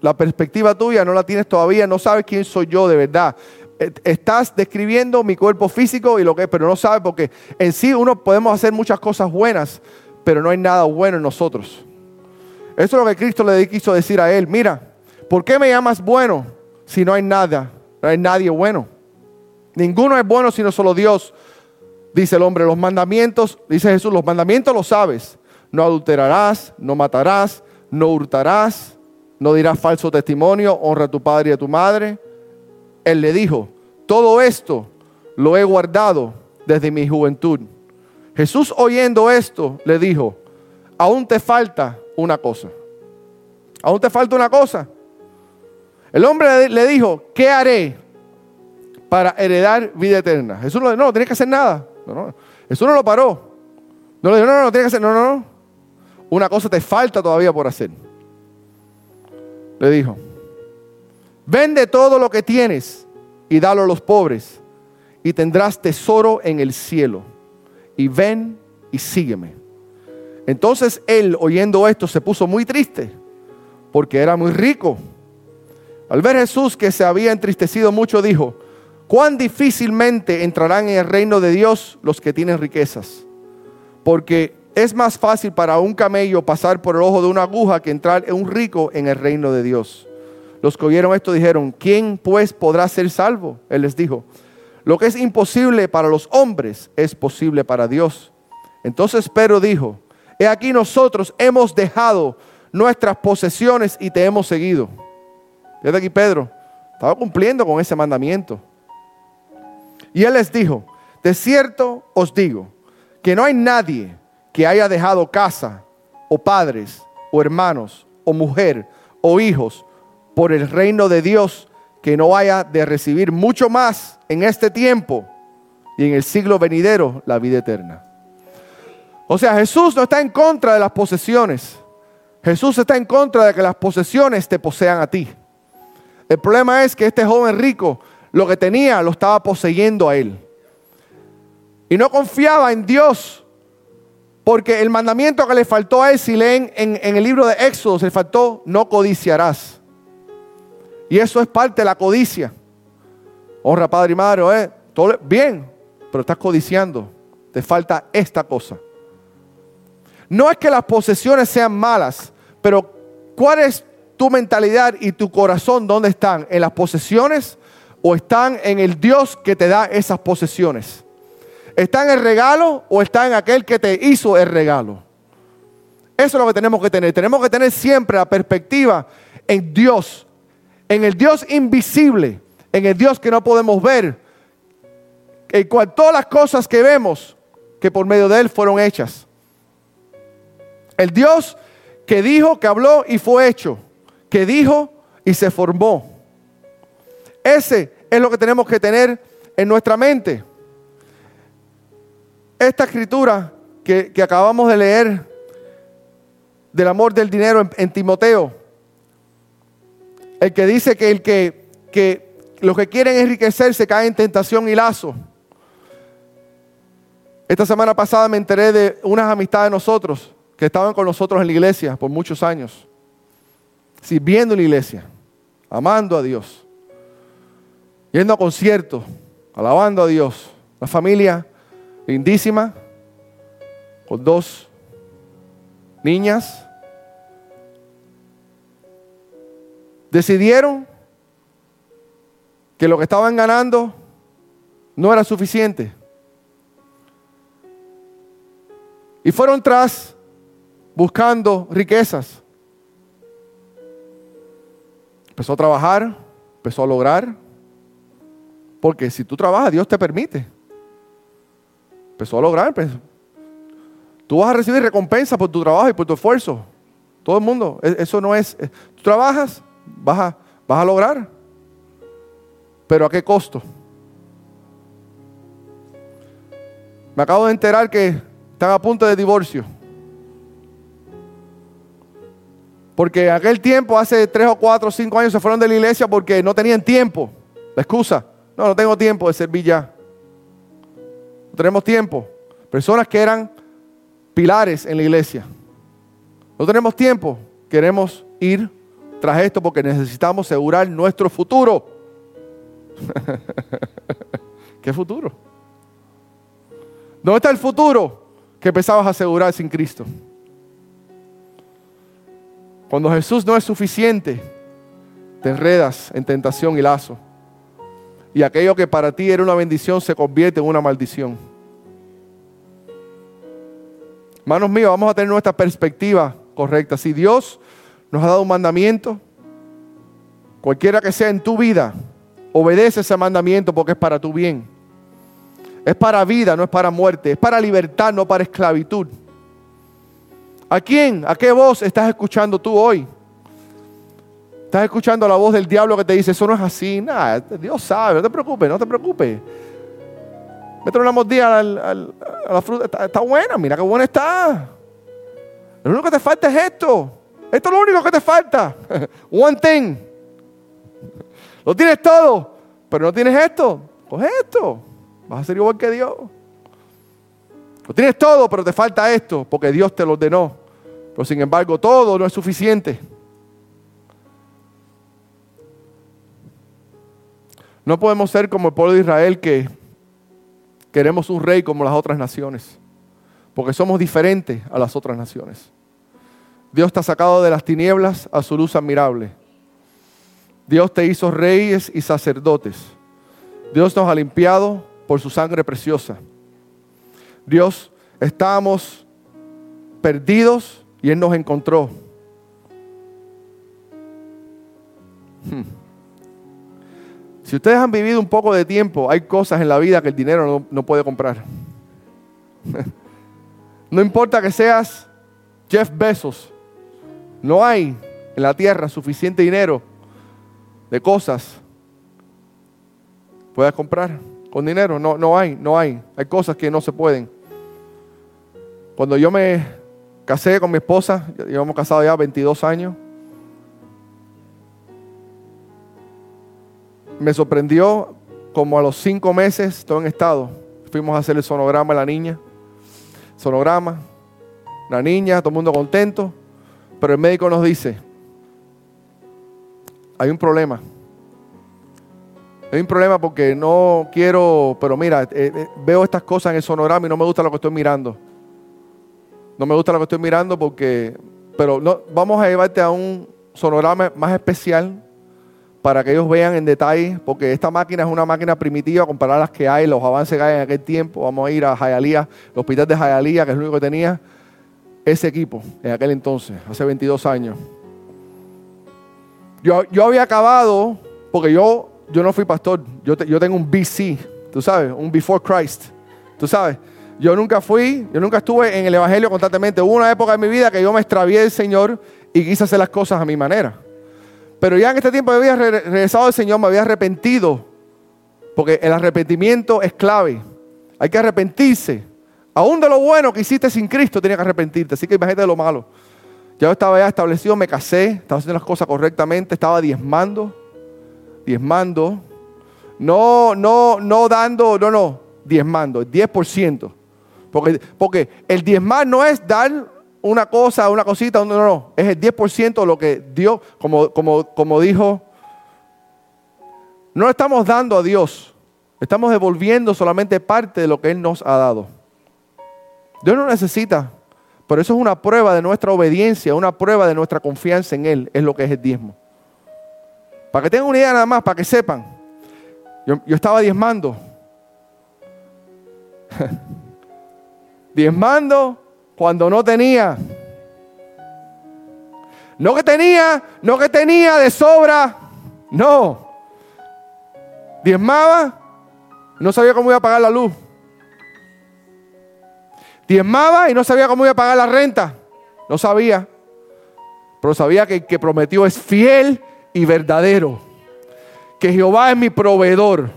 la perspectiva tuya, no la tienes todavía, no sabes quién soy yo de verdad. eh, estás describiendo mi cuerpo físico y lo que es, pero no sabes porque en sí uno podemos hacer muchas cosas buenas, pero no hay nada bueno en nosotros. Eso es lo que Cristo le quiso decir a él. Mira, ¿por qué me llamas bueno si no hay nada? No hay nadie bueno. Ninguno es bueno sino solo Dios. Dice el hombre, los mandamientos, dice Jesús, los mandamientos los sabes. No adulterarás, no matarás, no hurtarás, no dirás falso testimonio, honra a tu padre y a tu madre. Él le dijo, todo esto lo he guardado desde mi juventud. Jesús oyendo esto le dijo, aún te falta una cosa. Aún te falta una cosa. El hombre le dijo, ¿qué haré para heredar vida eterna? Jesús no, no, tienes que hacer nada. No, no. Jesús no lo paró. No le dijo, no, no, no, tienes que hacer, no, no, no. Una cosa te falta todavía por hacer. Le dijo, vende todo lo que tienes y dalo a los pobres y tendrás tesoro en el cielo. Y ven y sígueme. Entonces él, oyendo esto, se puso muy triste porque era muy rico. Al ver Jesús que se había entristecido mucho, dijo, cuán difícilmente entrarán en el reino de Dios los que tienen riquezas. Porque es más fácil para un camello pasar por el ojo de una aguja que entrar en un rico en el reino de Dios. Los que oyeron esto dijeron, ¿quién pues podrá ser salvo? Él les dijo, lo que es imposible para los hombres es posible para Dios. Entonces Pedro dijo, he aquí nosotros hemos dejado nuestras posesiones y te hemos seguido. Fíjate aquí Pedro, estaba cumpliendo con ese mandamiento. Y él les dijo, de cierto os digo, que no hay nadie que haya dejado casa, o padres, o hermanos, o mujer, o hijos, por el reino de Dios, que no haya de recibir mucho más en este tiempo y en el siglo venidero la vida eterna. O sea, Jesús no está en contra de las posesiones. Jesús está en contra de que las posesiones te posean a ti. El problema es que este joven rico lo que tenía lo estaba poseyendo a él. Y no confiaba en Dios. Porque el mandamiento que le faltó a él, si leen en, el libro de Éxodo, se le faltó, no codiciarás. Y eso es parte de la codicia. Honra padre y madre, ¿eh? Todo bien, pero estás codiciando. Te falta esta cosa. No es que las posesiones sean malas, pero ¿cuál es tu mentalidad y tu corazón? ¿Dónde están? ¿En las posesiones o están en el Dios que te da esas posesiones? ¿Está en el regalo o está en aquel que te hizo el regalo? Eso es lo que tenemos que tener. Tenemos que tener siempre la perspectiva en Dios, en el Dios invisible, en el Dios que no podemos ver, en cual todas las cosas que vemos, que por medio de Él fueron hechas. El Dios que dijo, que habló y fue hecho, que dijo y se formó. Ese es lo que tenemos que tener en nuestra mente. Esta escritura que, acabamos de leer del amor del dinero en, Timoteo, el que dice que el que, que los que quieren enriquecerse caen en tentación y lazo. Esta semana pasada me enteré de unas amistades de nosotros que estaban con nosotros en la iglesia por muchos años, sirviendo en la iglesia, amando a Dios, yendo a conciertos, alabando a Dios. La familia lindísima, con dos niñas, decidieron que lo que estaban ganando no era suficiente. Y fueron tras buscando riquezas. Empezó a trabajar, empezó a lograr. Porque si tú trabajas, Dios te permite empezó a lograr. Pues. Tú vas a recibir recompensa por tu trabajo y por tu esfuerzo. Todo el mundo. E, eso no es. Eh, tú trabajas, vas a, vas a lograr. Pero ¿a qué costo? Me acabo de enterar que están a punto de divorcio. Porque en aquel tiempo, hace tres o cuatro o cinco años, se fueron de la iglesia porque no tenían tiempo. La excusa. No, no tengo tiempo de servir ya tenemos tiempo. Personas que eran pilares en la iglesia. No tenemos tiempo. Queremos ir tras esto porque necesitamos asegurar nuestro futuro. ¿Qué futuro? ¿Dónde está el futuro que pensabas asegurar sin Cristo? Cuando Jesús no es suficiente, te enredas en tentación y lazo. Y aquello que para ti era una bendición se convierte en una maldición. Hermanos míos, vamos a tener nuestra perspectiva correcta. Si Dios nos ha dado un mandamiento, cualquiera que sea en tu vida, obedece ese mandamiento porque es para tu bien. Es para vida, no es para muerte. Es para libertad, no para esclavitud. ¿A quién? ¿A qué voz estás escuchando tú hoy? Estás escuchando la voz del diablo que te dice, eso no es así. Nada, Dios sabe, no te preocupes, no te preocupes. Métele una mordida a la fruta. Está, buena, mira qué buena está. Lo único que te falta es esto. Esto es lo único que te falta. One thing. Lo tienes todo, pero no tienes esto. Coge esto. Vas a ser igual que Dios. Lo tienes todo, pero te falta esto, porque Dios te lo ordenó. Pero sin embargo, todo no es suficiente. No podemos ser como el pueblo de Israel que queremos un rey como las otras naciones, porque somos diferentes a las otras naciones. Dios está sacado de las tinieblas a su luz admirable. Dios te hizo reyes y sacerdotes. Dios nos ha limpiado por su sangre preciosa. Dios, estábamos perdidos y Él nos encontró. Hmm. Si ustedes han vivido un poco de tiempo, hay cosas en la vida que el dinero no, puede comprar. no importa que seas Jeff Bezos, no hay en la tierra suficiente dinero de cosas puedas comprar con dinero. No, no hay, no hay. Hay cosas que no se pueden. Cuando yo me casé con mi esposa, llevamos casados ya 22 años, me sorprendió como a los cinco meses, todo en estado. Fuimos a hacer el sonograma a la niña. Sonograma, la niña, todo el mundo contento. Pero el médico nos dice, hay un problema. Hay un problema porque no quiero, pero mira, eh, eh, veo estas cosas en el sonograma y no me gusta lo que estoy mirando. No me gusta lo que estoy mirando porque, pero no, vamos a llevarte a un sonograma más especial para que ellos vean en detalle, porque esta máquina es una máquina primitiva comparada a las que hay, los avances que hay en aquel tiempo. Vamos a ir a Jayalía, el hospital de Jayalía, que es lo único que tenía ese equipo en aquel entonces, hace 22 años. Yo, había acabado, porque yo, yo no fui pastor, yo, yo tengo un BC, tú sabes, un Before Christ, tú sabes. Yo nunca fui, yo nunca estuve en el Evangelio constantemente. Hubo una época en mi vida que yo me extravié del Señor y quise hacer las cosas a mi manera. Pero ya en este tiempo había regresado al Señor, me había arrepentido. Porque el arrepentimiento es clave. Hay que arrepentirse. Aún de lo bueno que hiciste sin Cristo, tienes que arrepentirte. Así que imagínate de lo malo. Ya estaba ya establecido, me casé, estaba haciendo las cosas correctamente, estaba diezmando, diezmando. No, no, no dando, no, no, diezmando, 10%. Porque, porque el diezmar no es dar una cosa, una cosita, no, no. Es el 10% de lo que Dios, como, como, como dijo, no estamos dando a Dios, estamos devolviendo solamente parte de lo que Él nos ha dado. Dios no necesita pero eso es una prueba de nuestra obediencia, una prueba de nuestra confianza en Él, es lo que es el diezmo. Para que tengan una idea nada más, para que sepan. Yo, estaba diezmando. diezmando cuando no tenía. No que tenía, no que tenía de sobra. No. Diezmaba, no sabía cómo iba a pagar la luz. Diezmaba y no sabía cómo iba a pagar la renta. No sabía. Pero sabía que el que prometió es fiel y verdadero. Que Jehová es mi proveedor.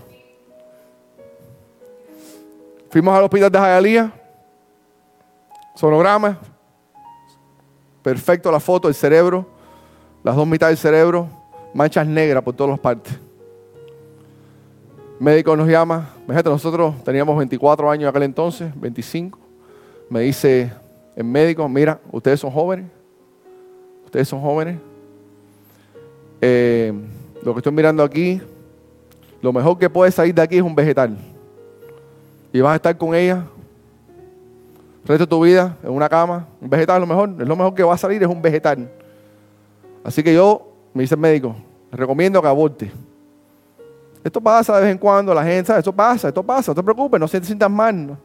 Fuimos al hospital de Jayalía. Sonograma. Perfecto la foto del cerebro. Las dos mitades del cerebro. Manchas negras por todas las partes. médico nos llama. Fíjate, nosotros teníamos 24 años en aquel entonces, 25 me dice el médico, mira, ustedes son jóvenes, ustedes son jóvenes. Eh, lo que estoy mirando aquí, lo mejor que puede salir de aquí es un vegetal. Y vas a estar con ella el resto de tu vida en una cama. Un vegetal es lo mejor. Es lo mejor que va a salir es un vegetal. Así que yo, me dice el médico, recomiendo que aborte. Esto pasa de vez en cuando, la gente sabe, esto pasa, esto pasa, no te preocupes, no te sientas mal.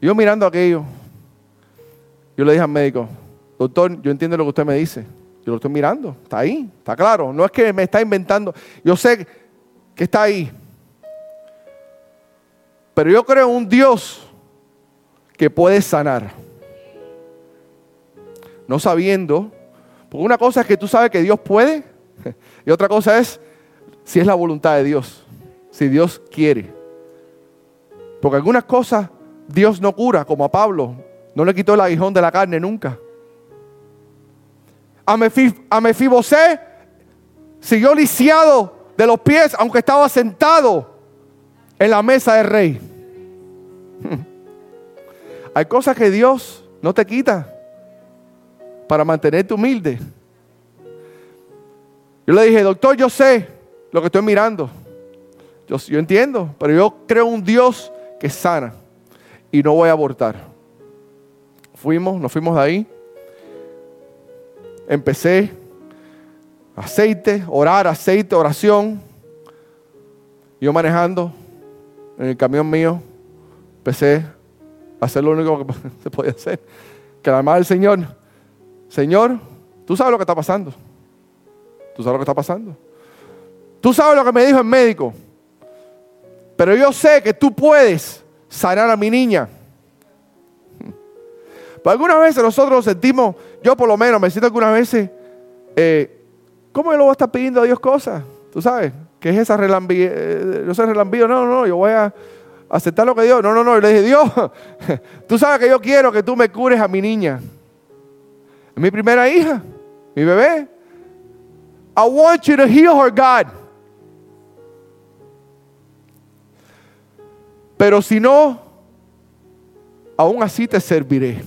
Y yo mirando aquello, yo le dije al médico, doctor, yo entiendo lo que usted me dice. Yo lo estoy mirando, está ahí, está claro. No es que me está inventando. Yo sé que está ahí. Pero yo creo en un Dios que puede sanar. No sabiendo, porque una cosa es que tú sabes que Dios puede y otra cosa es si es la voluntad de Dios, si Dios quiere. Porque algunas cosas Dios no cura, como a Pablo, no le quitó el aguijón de la carne nunca. A, Mefibosé siguió lisiado de los pies, aunque estaba sentado en la mesa del rey. Hay cosas que Dios no te quita para mantenerte humilde. Yo le dije, doctor, yo sé lo que estoy mirando. Yo, yo entiendo, pero yo creo un Dios que sana y no voy a abortar. Fuimos, nos fuimos de ahí. Empecé aceite, orar, aceite, oración. Yo manejando en el camión mío, empecé hacer lo único que se podía hacer. Además el Señor, Señor, tú sabes lo que está pasando. Tú sabes lo que está pasando. Tú sabes lo que me dijo el médico. Pero yo sé que tú puedes sanar a mi niña. Pero algunas veces nosotros sentimos, yo por lo menos me siento algunas veces, eh, ¿cómo yo lo voy a estar pidiendo a Dios cosas? Tú sabes, que es esa relambía, eh, yo soy relambío, no, no, no, yo voy a aceptar lo que Dios, no, no, no, y le dije, Dios, tú sabes que yo quiero que tú me cures a mi niña, mi primera hija, mi bebé. I want you to heal her, God. Pero si no, aún así te serviré.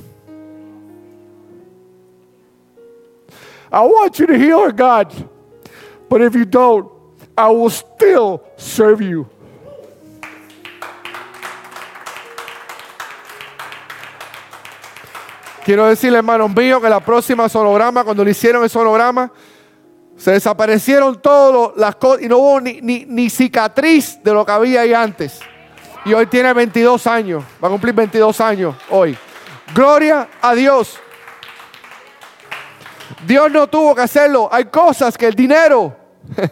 I want you to heal her, God. But if you don't, I will still serve you. Quiero decirle, hermanos míos, que la próxima sonograma, cuando le hicieron el sonograma, se desaparecieron todas las cosas y no hubo ni, ni, ni cicatriz de lo que había ahí antes y hoy tiene 22 años. Va a cumplir 22 años hoy. Gloria a Dios. Dios no tuvo que hacerlo. Hay cosas que el dinero.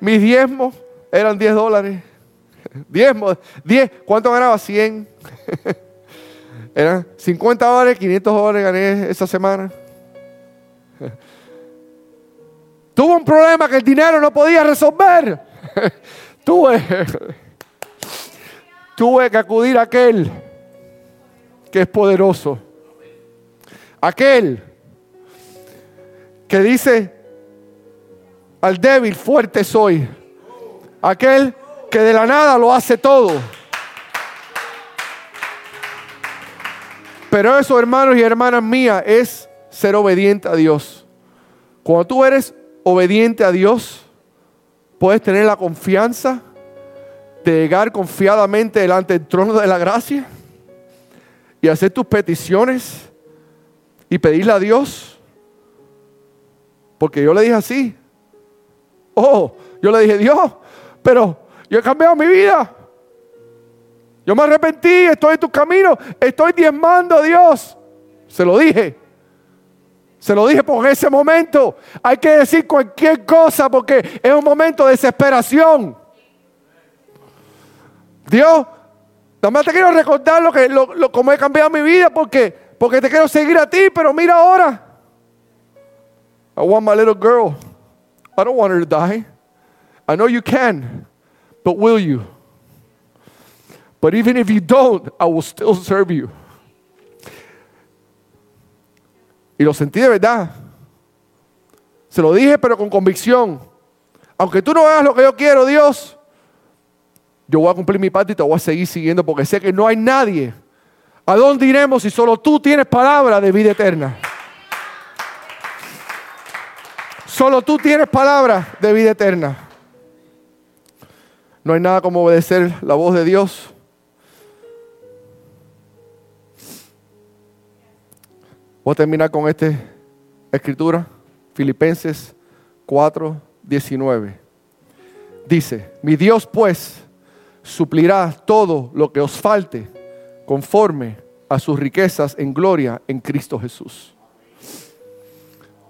Mis diezmos eran 10 dólares. Diezmos, 10. ¿Cuánto ganaba? 100. eran 50 dólares, 500 dólares gané esa semana. Tuvo un problema que el dinero no podía resolver. tuve, tuve que acudir a aquel que es poderoso. Aquel que dice al débil, fuerte soy. Aquel que de la nada lo hace todo. Pero eso, hermanos y hermanas mías, es ser obediente a Dios. Cuando tú eres obediente a Dios, puedes tener la confianza de llegar confiadamente delante del trono de la gracia y hacer tus peticiones y pedirle a Dios. Porque yo le dije así. Oh, yo le dije, Dios, pero yo he cambiado mi vida. Yo me arrepentí, estoy en tu camino, estoy diezmando a Dios. Se lo dije. Se lo dije por ese momento. Hay que decir cualquier cosa porque es un momento de desesperación. Dios, nada más te quiero recordar lo que, lo, cómo he cambiado mi vida porque, porque te quiero seguir a ti, pero mira ahora. I want my little girl. I don't want her to die. I know you can, but will you? But even if you don't, I will still serve you. Y lo sentí de verdad. Se lo dije, pero con convicción. Aunque tú no hagas lo que yo quiero, Dios, yo voy a cumplir mi parte y te voy a seguir siguiendo porque sé que no hay nadie. ¿A dónde iremos si solo tú tienes palabra de vida eterna? Solo tú tienes palabra de vida eterna. No hay nada como obedecer la voz de Dios. Voy a terminar con esta escritura, Filipenses 4, 19. Dice, mi Dios pues suplirá todo lo que os falte conforme a sus riquezas en gloria en Cristo Jesús.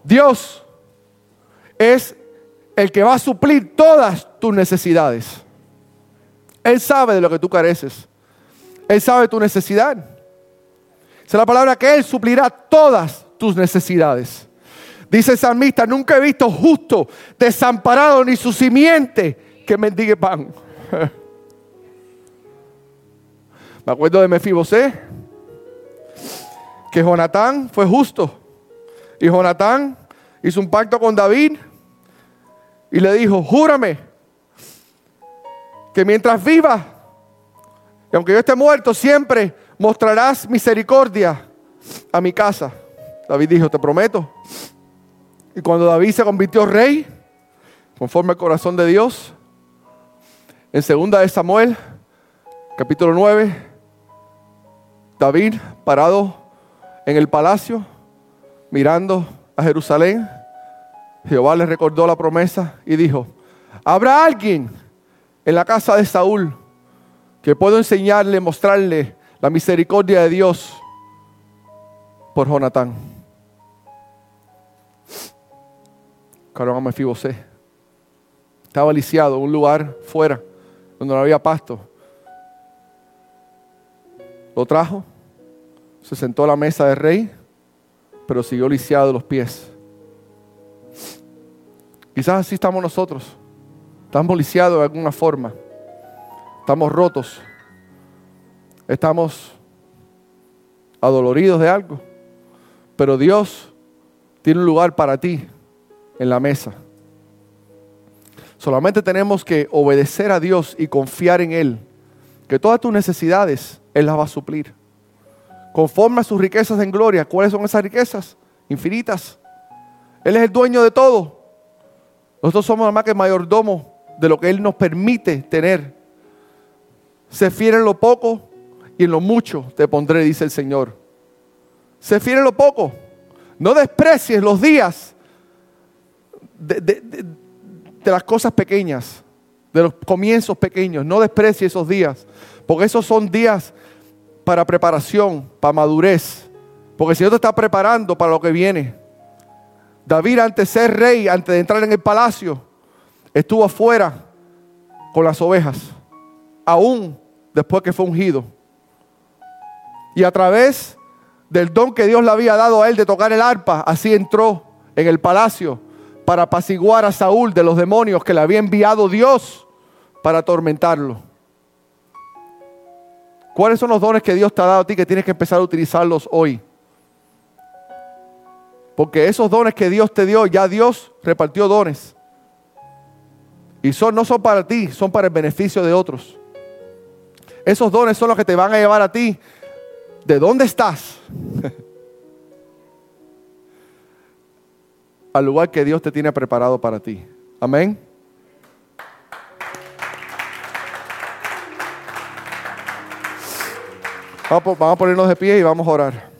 Dios es el que va a suplir todas tus necesidades. Él sabe de lo que tú careces. Él sabe tu necesidad. Es la palabra que Él suplirá todas tus necesidades. Dice el salmista, nunca he visto justo desamparado ni su simiente que mendigue pan. Me acuerdo de Mefibosé, que Jonatán fue justo. Y Jonatán hizo un pacto con David y le dijo, júrame que mientras viva, y aunque yo esté muerto, siempre mostrarás misericordia a mi casa. David dijo, te prometo. Y cuando David se convirtió rey, conforme al corazón de Dios, en segunda de Samuel, capítulo 9, David parado en el palacio, mirando a Jerusalén, Jehová le recordó la promesa y dijo, ¿habrá alguien en la casa de Saúl que pueda enseñarle, mostrarle la misericordia de Dios por Jonatán? Carón Mefibosé estaba lisiado un lugar fuera donde no había pasto. Lo trajo, se sentó a la mesa del rey, pero siguió lisiado los pies. Quizás así estamos nosotros. Estamos lisiados de alguna forma. Estamos rotos. Estamos adoloridos de algo. Pero Dios tiene un lugar para ti en la mesa. Solamente tenemos que obedecer a Dios y confiar en Él. Que todas tus necesidades Él las va a suplir. Conforme a sus riquezas en gloria. ¿Cuáles son esas riquezas? Infinitas. Él es el dueño de todo. Nosotros somos nada más que mayordomo de lo que Él nos permite tener. Se fiel en lo poco y en lo mucho te pondré, dice el Señor. Se fiel en lo poco. No desprecies los días de, de las cosas pequeñas, de los comienzos pequeños. No desprecies esos días, porque esos son días para preparación, para madurez. Porque el Señor te está preparando para lo que viene. David, antes de ser rey, antes de entrar en el palacio, estuvo afuera con las ovejas, aún después que fue ungido. Y a través del don que Dios le había dado a él de tocar el arpa, así entró en el palacio para apaciguar a Saúl de los demonios que le había enviado Dios para atormentarlo. ¿Cuáles son los dones que Dios te ha dado a ti que tienes que empezar a utilizarlos hoy? Porque esos dones que Dios te dio, ya Dios repartió dones. Y son, no son para ti, son para el beneficio de otros. Esos dones son los que te van a llevar a ti. ¿De dónde estás? Al lugar que Dios te tiene preparado para ti. Amén. Vamos a ponernos de pie y vamos a orar.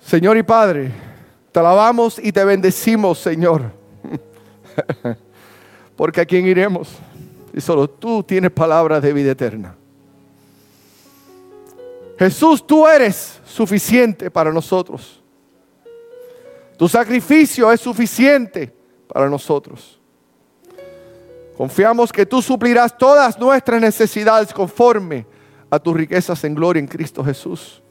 Señor y Padre, te alabamos y te bendecimos, Señor. Porque a quién iremos? Y solo tú tienes palabras de vida eterna. Jesús, tú eres suficiente para nosotros. Tu sacrificio es suficiente para nosotros. Confiamos que tú suplirás todas nuestras necesidades conforme a tus riquezas en gloria en Cristo Jesús.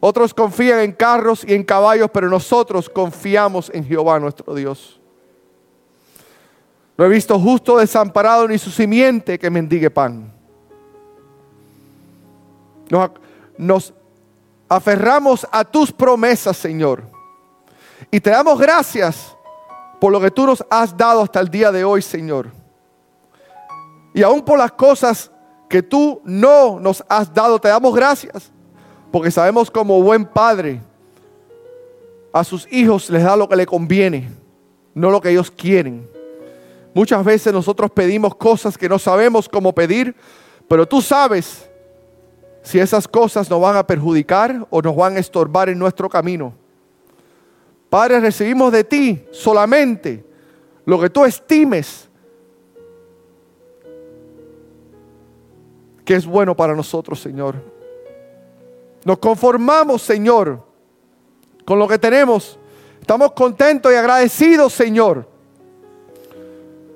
Otros confían en carros y en caballos, pero nosotros confiamos en Jehová nuestro Dios. No he visto justo desamparado ni su simiente que mendigue pan. Nos, nos aferramos a tus promesas, Señor. Y te damos gracias por lo que tú nos has dado hasta el día de hoy, Señor. Y aún por las cosas que tú no nos has dado, te damos gracias. Porque sabemos como buen padre a sus hijos les da lo que le conviene, no lo que ellos quieren. Muchas veces nosotros pedimos cosas que no sabemos cómo pedir, pero tú sabes si esas cosas nos van a perjudicar o nos van a estorbar en nuestro camino. Padre, recibimos de ti solamente lo que tú estimes que es bueno para nosotros, Señor. Nos conformamos, Señor, con lo que tenemos. Estamos contentos y agradecidos, Señor,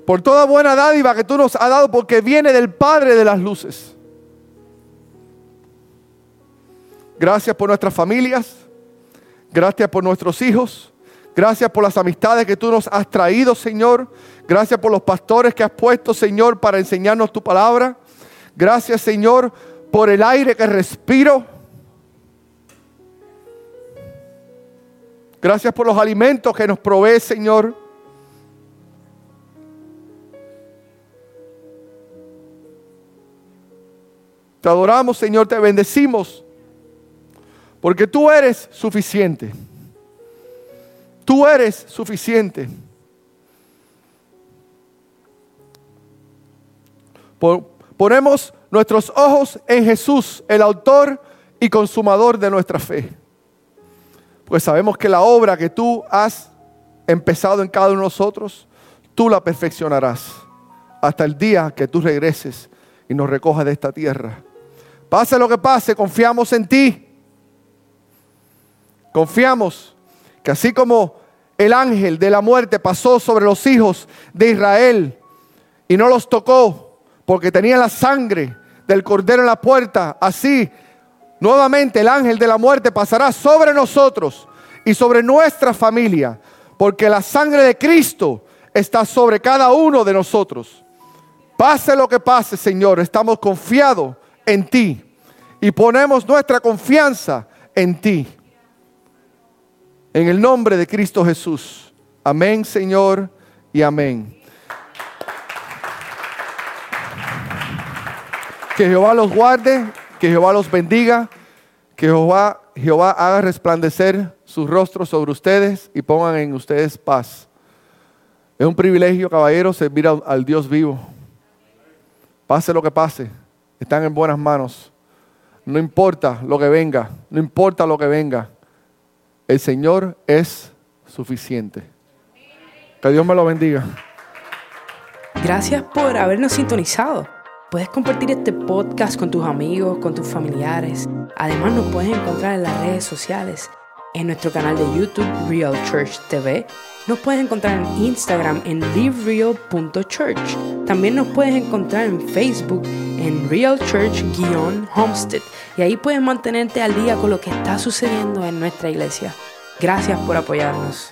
por toda buena dádiva que tú nos has dado, porque viene del Padre de las luces. Gracias por nuestras familias. Gracias por nuestros hijos. Gracias por las amistades que tú nos has traído, Señor. Gracias por los pastores que has puesto, Señor, para enseñarnos tu palabra. Gracias, Señor, por el aire que respiro. Gracias por los alimentos que nos provee, Señor. Te adoramos, Señor, te bendecimos, porque tú eres suficiente. Tú eres suficiente. Ponemos nuestros ojos en Jesús, el autor y consumador de nuestra fe. Pues sabemos que la obra que tú has empezado en cada uno de nosotros, tú la perfeccionarás hasta el día que tú regreses y nos recojas de esta tierra. Pase lo que pase, confiamos en ti. Confiamos que así como el ángel de la muerte pasó sobre los hijos de Israel y no los tocó porque tenía la sangre del cordero en la puerta, así Nuevamente el ángel de la muerte pasará sobre nosotros y sobre nuestra familia, porque la sangre de Cristo está sobre cada uno de nosotros. Pase lo que pase, Señor, estamos confiados en ti y ponemos nuestra confianza en ti. En el nombre de Cristo Jesús. Amén, Señor, y amén. Que Jehová los guarde que Jehová los bendiga, que Jehová, Jehová haga resplandecer sus rostros sobre ustedes y pongan en ustedes paz. Es un privilegio, caballero, servir al, Dios vivo. Pase lo que pase, están en buenas manos. No importa lo que venga, no importa lo que venga. El Señor es suficiente. Que Dios me lo bendiga. Gracias por habernos sintonizado. Puedes compartir este podcast con tus amigos, con tus familiares. Además nos puedes encontrar en las redes sociales, en nuestro canal de YouTube Real Church TV. Nos puedes encontrar en Instagram en livereal.church. También nos puedes encontrar en Facebook en Real Church-Homestead. Y ahí puedes mantenerte al día con lo que está sucediendo en nuestra iglesia. Gracias por apoyarnos.